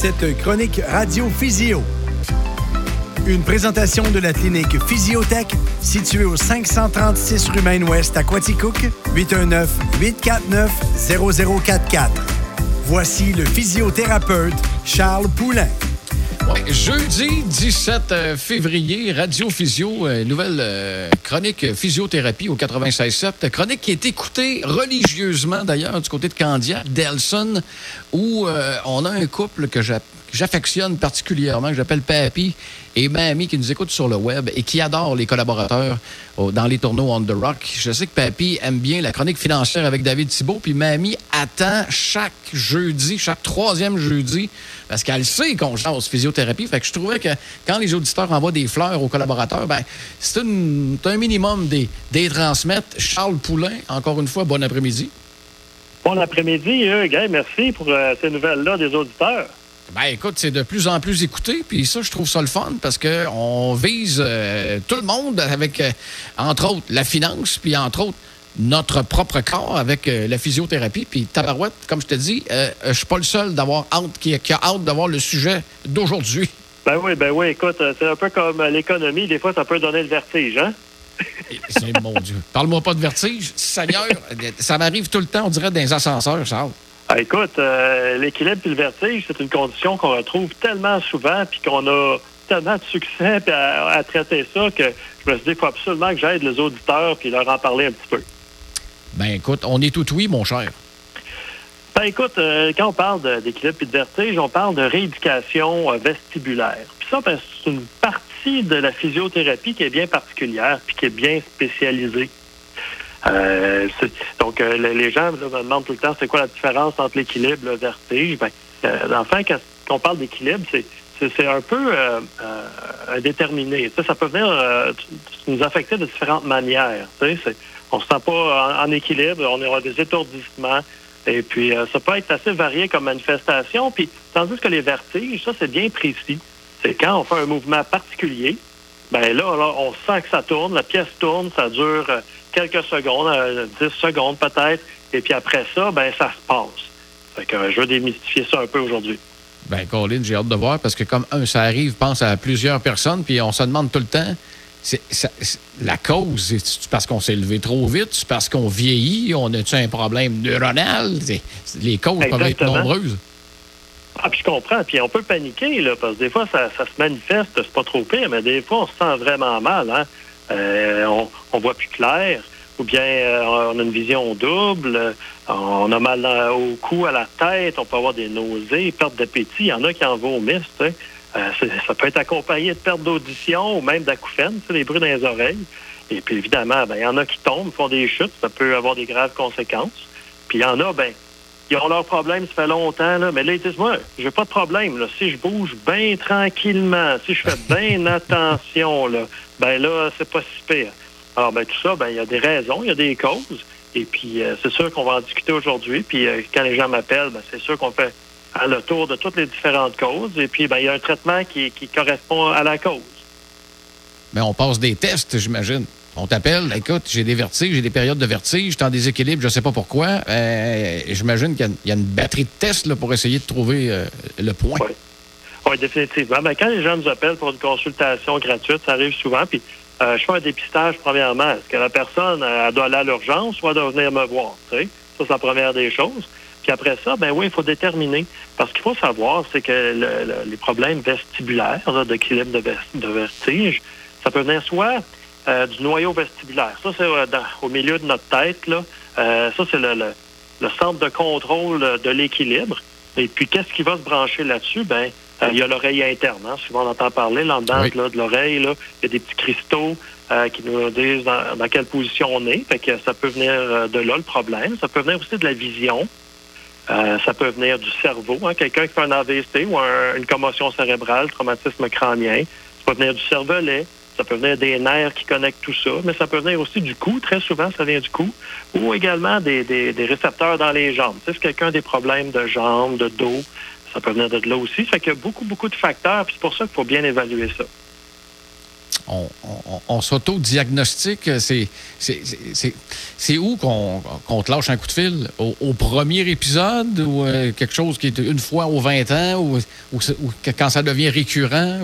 cette chronique Radio Physio. Une présentation de la clinique Physiotech située au 536 rue Maine-Ouest à Quaticook, 819-849-0044. Voici le physiothérapeute Charles Poulain. Jeudi 17 euh, février, Radio Physio, euh, nouvelle euh, chronique physiothérapie au 96.7. Chronique qui est écoutée religieusement d'ailleurs du côté de Candiac, Delson, où on a un couple que j'affectionne particulièrement, que j'appelle Papy et Mamie qui nous écoute sur le web et qui adore les collaborateurs dans les tourneaux On The Rock. Je sais que Papy aime bien la chronique financière avec David Thibault, puis Mamie attend chaque jeudi, chaque troisième jeudi, parce qu'elle sait qu'on change physiothérapie. Fait que je trouvais que quand les auditeurs envoient des fleurs aux collaborateurs, ben, c'est un minimum des, des transmettre. Charles Poulain, encore une fois, bon après-midi. Bon après-midi, Hugues. merci pour euh, ces nouvelles-là des auditeurs. Ben écoute, c'est de plus en plus écouté, puis ça, je trouve ça le fun parce qu'on vise euh, tout le monde avec, euh, entre autres, la finance, puis entre autres, notre propre corps avec euh, la physiothérapie. Puis Tabarouette, comme je te dis, je suis pas le seul d'avoir hâte, qui, qui a hâte d'avoir le sujet d'aujourd'hui. Ben oui, ben oui, écoute, c'est un peu comme l'économie, des fois, ça peut donner le vertige, hein? mon Dieu. Parle-moi pas de vertige. Seigneur, ça m'arrive tout le temps, on dirait, dans les ascenseurs, Charles. Ah, écoute, euh, l'équilibre et le vertige, c'est une condition qu'on retrouve tellement souvent, puis qu'on a tellement de succès à, traiter ça que je me suis dit, il faut absolument que j'aide les auditeurs puis leur en parler un petit peu. Ben écoute, on est tout oui, mon cher. Ben écoute, euh, quand on parle d'équilibre et de vertige, on parle de rééducation euh, vestibulaire. Puis ça, ben, c'est une partie de la physiothérapie qui est bien particulière puis qui est bien spécialisée. Euh, donc, euh, les gens me demandent tout le temps c'est quoi la différence entre l'équilibre et le vertige? Ben, euh, enfin, quand on parle d'équilibre, c'est c'est un peu euh, indéterminé. Ça, ça peut venir nous affecter de différentes manières. On se sent pas en, équilibre, on aura des étourdissements. Et puis, ça peut être assez varié comme manifestation. Puis, tandis que les vertiges, ça, c'est bien précis. C'est quand on fait un mouvement particulier, ben là, on sent que ça tourne, la pièce tourne, ça dure quelques secondes, 10 euh, secondes peut-être, et puis après ça, ben ça se passe. Fait que euh, je veux démystifier ça un peu aujourd'hui. Ben, Colin, j'ai hâte de voir parce que comme un, ça arrive, pense à plusieurs personnes, puis on se demande tout le temps. C'est, la cause, c'est parce qu'on s'est levé trop vite, c'est parce qu'on vieillit, on a-tu un problème neuronal? les causes peuvent être nombreuses. Ah, puis je comprends. Puis on peut paniquer, là, parce que des fois, ça, ça se manifeste, c'est pas trop pire, mais des fois, on se sent vraiment mal. Hein? Euh, on, voit plus clair, ou bien euh, on a une vision double, euh, on a mal au cou, à la tête, on peut avoir des nausées, perte d'appétit. Il y en a qui en vomissent. Euh, ça peut être accompagné de perte d'audition ou même d'acouphènes, les bruits dans les oreilles. Et puis évidemment, ben, il y en a qui tombent, font des chutes, ça peut avoir des graves conséquences. Puis il y en a, ben, ils ont leurs problèmes, ça fait longtemps, là, mais là, ils disent, moi, j'ai pas de problème. Là. Si je bouge bien tranquillement, si je fais bien attention, là, ben là, c'est pas si pire. Alors, ben tout ça, ben il y a des raisons, il y a des causes. Et puis, euh, c'est sûr qu'on va en discuter aujourd'hui. Puis, euh, quand les gens m'appellent, ben, c'est sûr qu'on fait le tour de toutes les différentes causes. Et puis, ben, il y a un traitement qui, qui correspond à la cause. Mais on passe des tests, j'imagine. On t'appelle, écoute, j'ai des vertiges, j'ai des périodes de vertige, je suis en déséquilibre, je ne sais pas pourquoi. Euh, j'imagine qu'il y, a une batterie de tests pour essayer de trouver euh, le point. Oui, définitivement. Ben, quand les gens nous appellent pour une consultation gratuite, ça arrive souvent. Puis, euh, je fais un dépistage, premièrement. Est-ce que la personne elle doit aller à l'urgence ou elle doit venir me voir? Ça, c'est la première des choses. Puis après ça, ben oui, il faut déterminer. Parce qu'il faut savoir, c'est que les problèmes vestibulaires, d'équilibre de, de vertige, ça peut venir soit euh, du noyau vestibulaire. Ça, c'est euh, au milieu de notre tête. Là. Euh, ça, c'est le, le, centre de contrôle de l'équilibre. Et puis, qu'est-ce qui va se brancher là-dessus? Ben, il y a l'oreille interne. Hein. Souvent, on entend parler là, dedans là, de l'oreille. Il y a des petits cristaux qui nous disent dans, dans, quelle position on est. Fait que ça peut venir de là, le problème. Ça peut venir aussi de la vision. ça peut venir du cerveau. Hein. Quelqu'un qui fait un AVC ou une commotion cérébrale, traumatisme crânien. Ça peut venir du cervelet. Ça peut venir des nerfs qui connectent tout ça, mais ça peut venir aussi du cou. Très souvent, ça vient du cou. Ou également des, récepteurs dans les jambes. si quelqu'un a des problèmes de jambes, de dos, ça peut venir de là aussi. Ça fait qu'il y a beaucoup, beaucoup de facteurs, puis c'est pour ça qu'il faut bien évaluer ça. on, s'auto-diagnostique. C'est où qu'on te lâche un coup de fil? Au, premier épisode ou euh, quelque chose qui est une fois aux 20 ans ou, quand ça devient récurrent?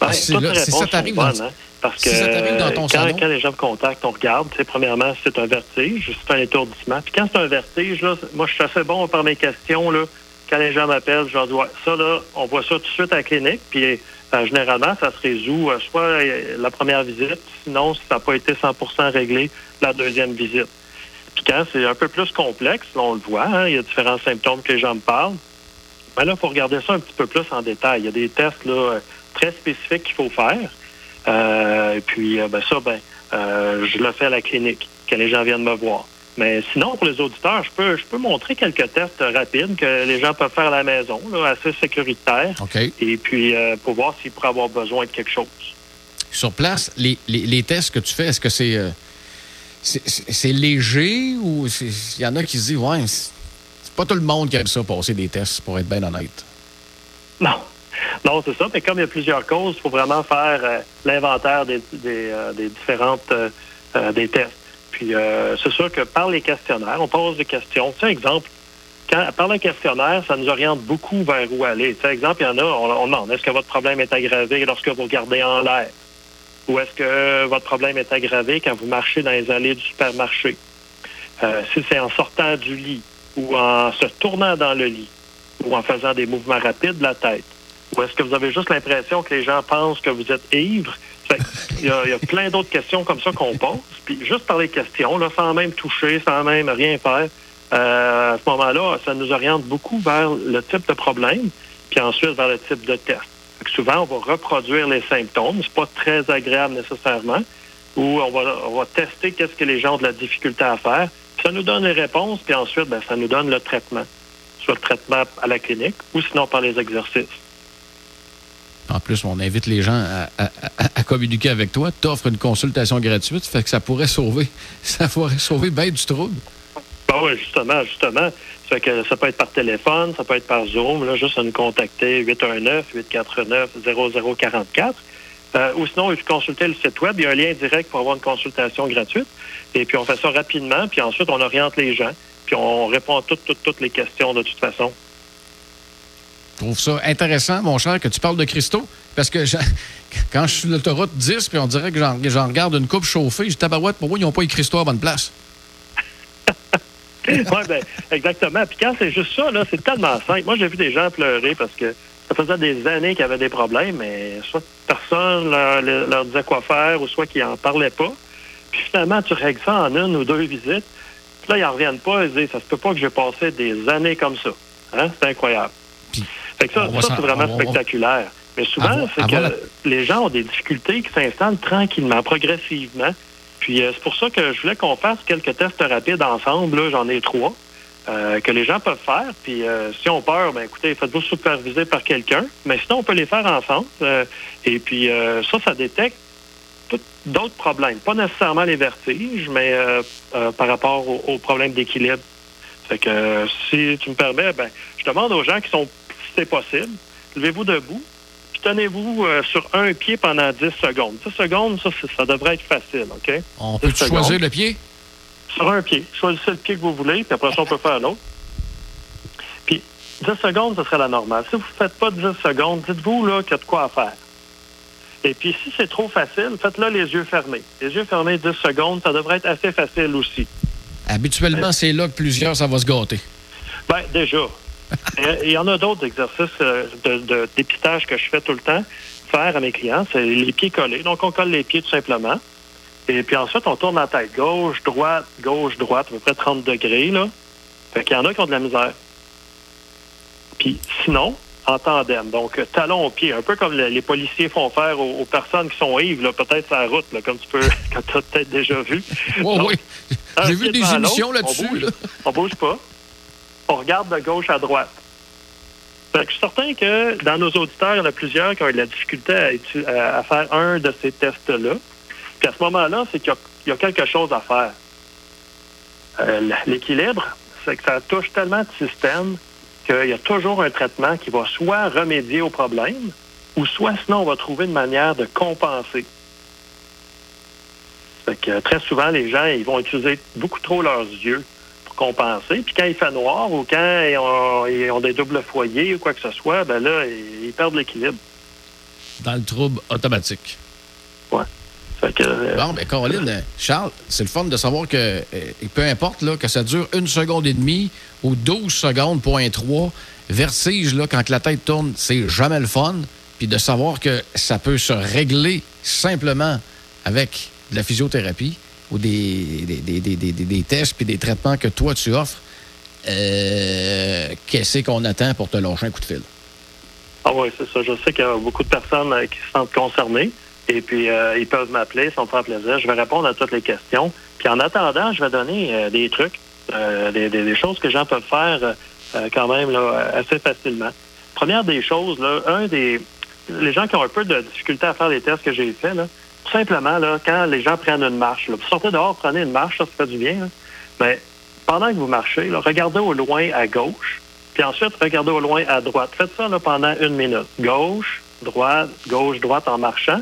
Ben, c'est ça t'arrive dans, hein, parce que dans ton quand, quand, les gens me contactent, on regarde. Premièrement, c'est un vertige, c'est un étourdissement. Puis quand c'est un vertige, là, moi, je suis assez bon par mes questions. Là, quand les gens m'appellent, je leur dis ça, là, on voit ça tout de suite à la clinique. Puis euh, généralement, ça se résout euh, soit euh, la première visite, sinon, si ça n'a pas été 100% réglé, la deuxième visite. Puis quand c'est un peu plus complexe, on le voit, hein, il y a différents symptômes que les gens me parlent. Mais là, il faut regarder ça un petit peu plus en détail. Il y a des tests là, très spécifiques qu'il faut faire. et puis, ben, ça, ben, je le fais à la clinique quand les gens viennent me voir. Mais sinon, pour les auditeurs, je peux, je peux montrer quelques tests rapides que les gens peuvent faire à la maison, assez sécuritaires. Et puis, euh, pour voir s'ils pourraient avoir besoin de quelque chose. Sur place, les, les, tests que tu fais, est-ce que c'est euh, c'est léger ou il y en a qui se disent, ouais, c'est pas tout le monde qui aime ça, passer des tests, pour être bien honnête? Non. Non, c'est ça. Mais comme il y a plusieurs causes, il faut vraiment faire euh, l'inventaire des, des, différentes des tests. Puis euh, c'est sûr que par les questionnaires, on pose des questions. Tu sais, exemple, quand, par le questionnaire, ça nous oriente beaucoup vers où aller. Sais, exemple, il y en a, on, demande, est-ce que votre problème est aggravé lorsque vous regardez en l'air? Ou est-ce que votre problème est aggravé quand vous marchez dans les allées du supermarché? Euh, si c'est en sortant du lit ou en se tournant dans le lit ou en faisant des mouvements rapides de la tête? Ou est-ce que vous avez juste l'impression que les gens pensent que vous êtes ivre? Il y, a, plein d'autres questions comme ça qu'on pose. Puis juste par les questions, sans même toucher, sans même rien faire, euh, à ce moment-là, ça nous oriente beaucoup vers le type de problème, puis ensuite vers le type de test. souvent, on va reproduire les symptômes. C'est pas très agréable nécessairement. Ou on va, on va tester qu'est-ce que les gens ont de la difficulté à faire. Puis ça nous donne les réponses, puis ensuite, ben, ça nous donne le traitement. Soit le traitement à la clinique ou sinon par les exercices. En plus, on invite les gens à, communiquer avec toi. Tu offres une consultation gratuite, fait que ça pourrait sauver, ça pourrait sauver bien du trouble. Ben oui, justement, justement. Ça, fait que ça peut être par téléphone, ça peut être par Zoom, là, juste à nous contacter 819-849-0044. Euh, ou sinon, consulter le site web. Il y a un lien direct pour avoir une consultation gratuite. Et puis, on fait ça rapidement. Puis ensuite, on oriente les gens. Puis, on répond à toutes, toutes, toutes les questions de toute façon. Je trouve ça intéressant, mon cher, que tu parles de cristaux, parce que quand je suis sur l'autoroute 10, puis on dirait que j'en regarde une coupe chauffée, je tabarouette, pour moi, ils n'ont pas les cristaux à bonne place. oui, ben, exactement. Puis quand c'est juste ça, là, c'est tellement simple. Moi, j'ai vu des gens pleurer parce que ça faisait des années qu'ils avaient des problèmes, mais soit personne leur, leur disait quoi faire, ou soit qu'ils n'en parlaient pas. Puis finalement, tu règles ça en une ou deux visites. Puis là, ils n'en reviennent pas. Ils disent, ça se peut pas que j'ai passé des années comme ça. Hein? C'est incroyable ça, c'est vraiment spectaculaire. Mais souvent, c'est que les gens ont des difficultés qui s'installent tranquillement, progressivement. Puis euh, c'est pour ça que je voulais qu'on fasse quelques tests rapides ensemble. J'en ai trois. Euh, que les gens peuvent faire. Puis euh, si on peur, ben écoutez, faites-vous superviser par quelqu'un. Mais sinon, on peut les faire ensemble. et puis ça, ça détecte d'autres problèmes. Pas nécessairement les vertiges, mais par rapport aux, problèmes d'équilibre. Fait que si tu me permets, ben je demande aux gens qui sont c'est possible. Levez-vous debout, puis tenez-vous euh, sur un pied pendant 10 secondes. 10 secondes, ça, ça devrait être facile, OK? On peut choisir le pied? Sur un pied. Choisissez le pied que vous voulez, puis après ça, on peut faire l'autre. Puis 10 secondes, ce serait la normale. Si vous ne faites pas 10 secondes, dites-vous là qu'il y a de quoi à faire. Et puis, si c'est trop facile, faites-le les yeux fermés. Les yeux fermés 10 secondes, ça devrait être assez facile aussi. Habituellement, c'est là que plusieurs, ça va se gâter. Bien, déjà. Il y en a d'autres exercices euh, de, dépistage que je fais tout le temps faire à mes clients. C'est les pieds collés. Donc, on colle les pieds tout simplement. Et puis ensuite, on tourne la tête gauche, droite, gauche, droite, à peu près 30 degrés. Là. Fait qu'il y en a qui ont de la misère. Puis sinon, en tandem. Donc, talon au pied, un peu comme les policiers font faire aux, personnes qui sont ivres, peut-être sur la route, comme tu peux, comme tu as peut-être déjà vu. oui, J'ai vu des émissions là-dessus. On, bouge, bouge pas on regarde de gauche à droite. je suis certain que dans nos auditeurs, il y en a plusieurs qui ont eu de la difficulté à, faire un de ces tests-là. Puis à ce moment-là, c'est qu'il y, a quelque chose à faire. Euh, l'équilibre, c'est que ça touche tellement de systèmes qu'il y a toujours un traitement qui va soit remédier au problème ou soit sinon on va trouver une manière de compenser. Fait que, très souvent, les gens ils vont utiliser beaucoup trop leurs yeux compenser. Puis quand il fait noir ou quand ils ont, ils ont des doubles foyers ou quoi que ce soit, ben là, ils, ils perdent l'équilibre. Dans le trouble automatique. Ouais. Fait que, euh, Bon, ben Caroline, euh, Charles, c'est le fun de savoir que euh, peu importe là, que ça dure une seconde et demie ou 12 secondes, point 3, vertige, là, quand que la tête tourne, c'est jamais le fun. Puis de savoir que ça peut se régler simplement avec de la physiothérapie ou des, des, des, des, des- tests puis des traitements que toi tu offres, euh, qu'est-ce qu'on attend pour te lâcher un coup de fil? Ah oui, c'est ça. Je sais qu'il y a beaucoup de personnes euh, qui se sentent concernées. Et puis, euh, ils peuvent m'appeler, ça me fera plaisir. Je vais répondre à toutes les questions. Puis, en attendant, je vais donner des trucs, des, choses que les gens peuvent faire quand même assez facilement. Première des choses, là, un des... Les gens qui ont un peu de difficulté à faire les tests que j'ai faits, simplement, là, quand les gens prennent une marche, vous sortez dehors, prenez une marche, ça, fait du bien. là. Mais pendant que vous marchez, regardez au loin à gauche, puis ensuite, regardez au loin à droite. Faites ça pendant une minute. Gauche, droite, gauche, droite en marchant.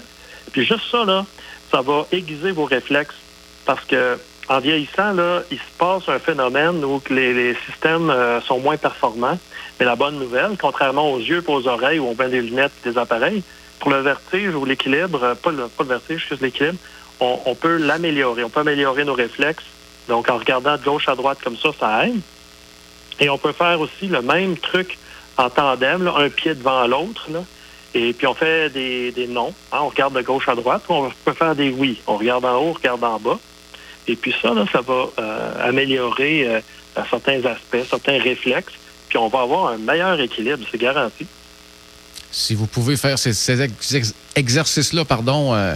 Puis juste ça, là, ça va aiguiser vos réflexes. Parce que en vieillissant, là, il se passe un phénomène où les, systèmes euh, sont moins performants. Mais la bonne nouvelle, contrairement aux yeux et aux oreilles où on met des lunettes et des appareils, pour le vertige ou l'équilibre, euh, pas le, pas vertige, juste l'équilibre, on, peut l'améliorer. On peut améliorer nos réflexes. Donc, en regardant de gauche à droite comme ça, ça aide. Et on peut faire aussi le même truc en tandem, là, un pied devant l'autre. Et puis on fait des, des non. hein, on regarde de gauche à droite. On peut faire des oui. On regarde en haut, on regarde en bas. Et puis ça, là, ça va euh, améliorer euh, certains aspects, certains réflexes. Puis on va avoir un meilleur équilibre, c'est garanti. Si vous pouvez faire ces, ces ex- ex- exercices-là, pardon, euh,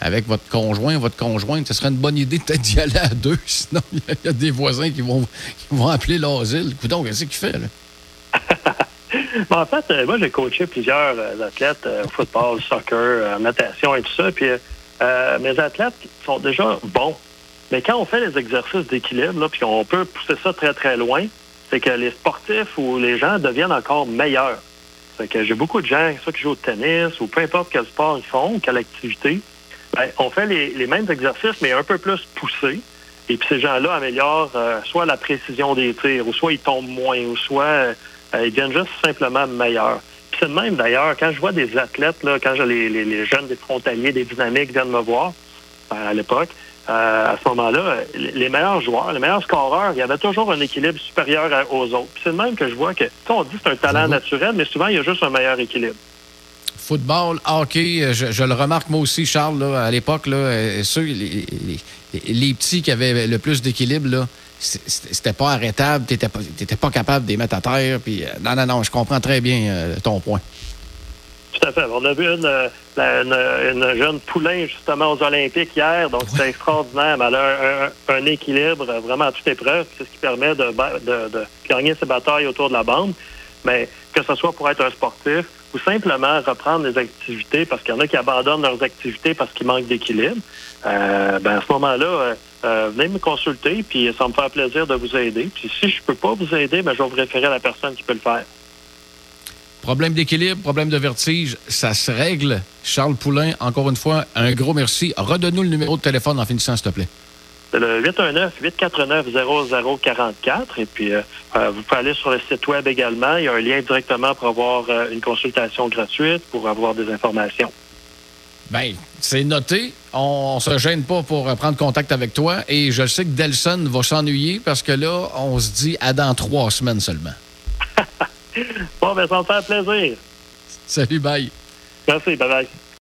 avec votre conjoint, votre conjointe, ce serait une bonne idée peut-être d'y aller à deux. Sinon, il y a- des voisins qui vont, qui vont appeler l'asile. Coudon, qu'est-ce qu'il fait, là? Mais en fait, euh, moi, j'ai coaché plusieurs euh, athlètes, euh, football, soccer, natation et tout ça. Puis mes athlètes sont déjà bons. Mais quand on fait les exercices d'équilibre, puis on peut pousser ça très, très loin, c'est que les sportifs ou les gens deviennent encore meilleurs. Fait que j'ai beaucoup de gens, soit qui jouent au tennis ou peu importe quel sport ils font, quelle activité, ben, on fait les, les mêmes exercices, mais un peu plus poussés. Et puis ces gens-là améliorent euh, soit la précision des tirs, ou soit ils tombent moins, ou soit euh, ils deviennent juste simplement meilleurs. Puis c'est de même d'ailleurs, quand je vois des athlètes, là, quand j'ai les, les, jeunes, des frontaliers, des dynamiques viennent me voir euh, à l'époque, euh, à ce moment-là, les meilleurs joueurs, les meilleurs scoreurs, il y avait toujours un équilibre supérieur aux autres. Puis c'est de même que je vois que, on dit que c'est un talent naturel, mais souvent, il y a juste un meilleur équilibre. Football, hockey, euh, je, je le remarque moi aussi, Charles, là, à l'époque, là, euh, ceux, les, les- les petits qui avaient le plus d'équilibre, là, c'était pas arrêtable, t'étais pas, t'étais pas capable de les mettre à terre. Puis, non, non, non, je comprends très bien euh, ton point. Tout à fait. On a vu une, euh, la- une, une jeune poulain, justement, aux Olympiques hier. Donc, c'était extraordinaire. Mais elle a un, équilibre vraiment à toute épreuve. C'est ce qui permet de, de- de gagner ses batailles autour de la bande. Mais que ce soit pour être un sportif ou simplement reprendre des activités, parce qu'il y en a qui abandonnent leurs activités parce qu'ils manquent d'équilibre, euh, ben, à ce moment-là, euh, venez me consulter, puis ça me fait plaisir de vous aider. Puis si je peux pas vous aider, ben, je vais vous référer à la personne qui peut le faire. Problème d'équilibre, problème de vertige, ça se règle. Charles Poulain, encore une fois, un gros merci. Redonne-nous le numéro de téléphone en finissant, s'il te plaît. C'est le 819-849-0044. Et puis, euh, euh, vous pouvez aller sur le site web également. Il y a un lien directement pour avoir euh, une consultation gratuite, pour avoir des informations. Bien, c'est noté. On, on se gêne pas pour prendre contact avec toi. Et je sais que Delson va s'ennuyer parce que là, on se dit à dans trois semaines seulement. Bon, ben, ça me fait plaisir. Salut, bye. Merci, bye-bye.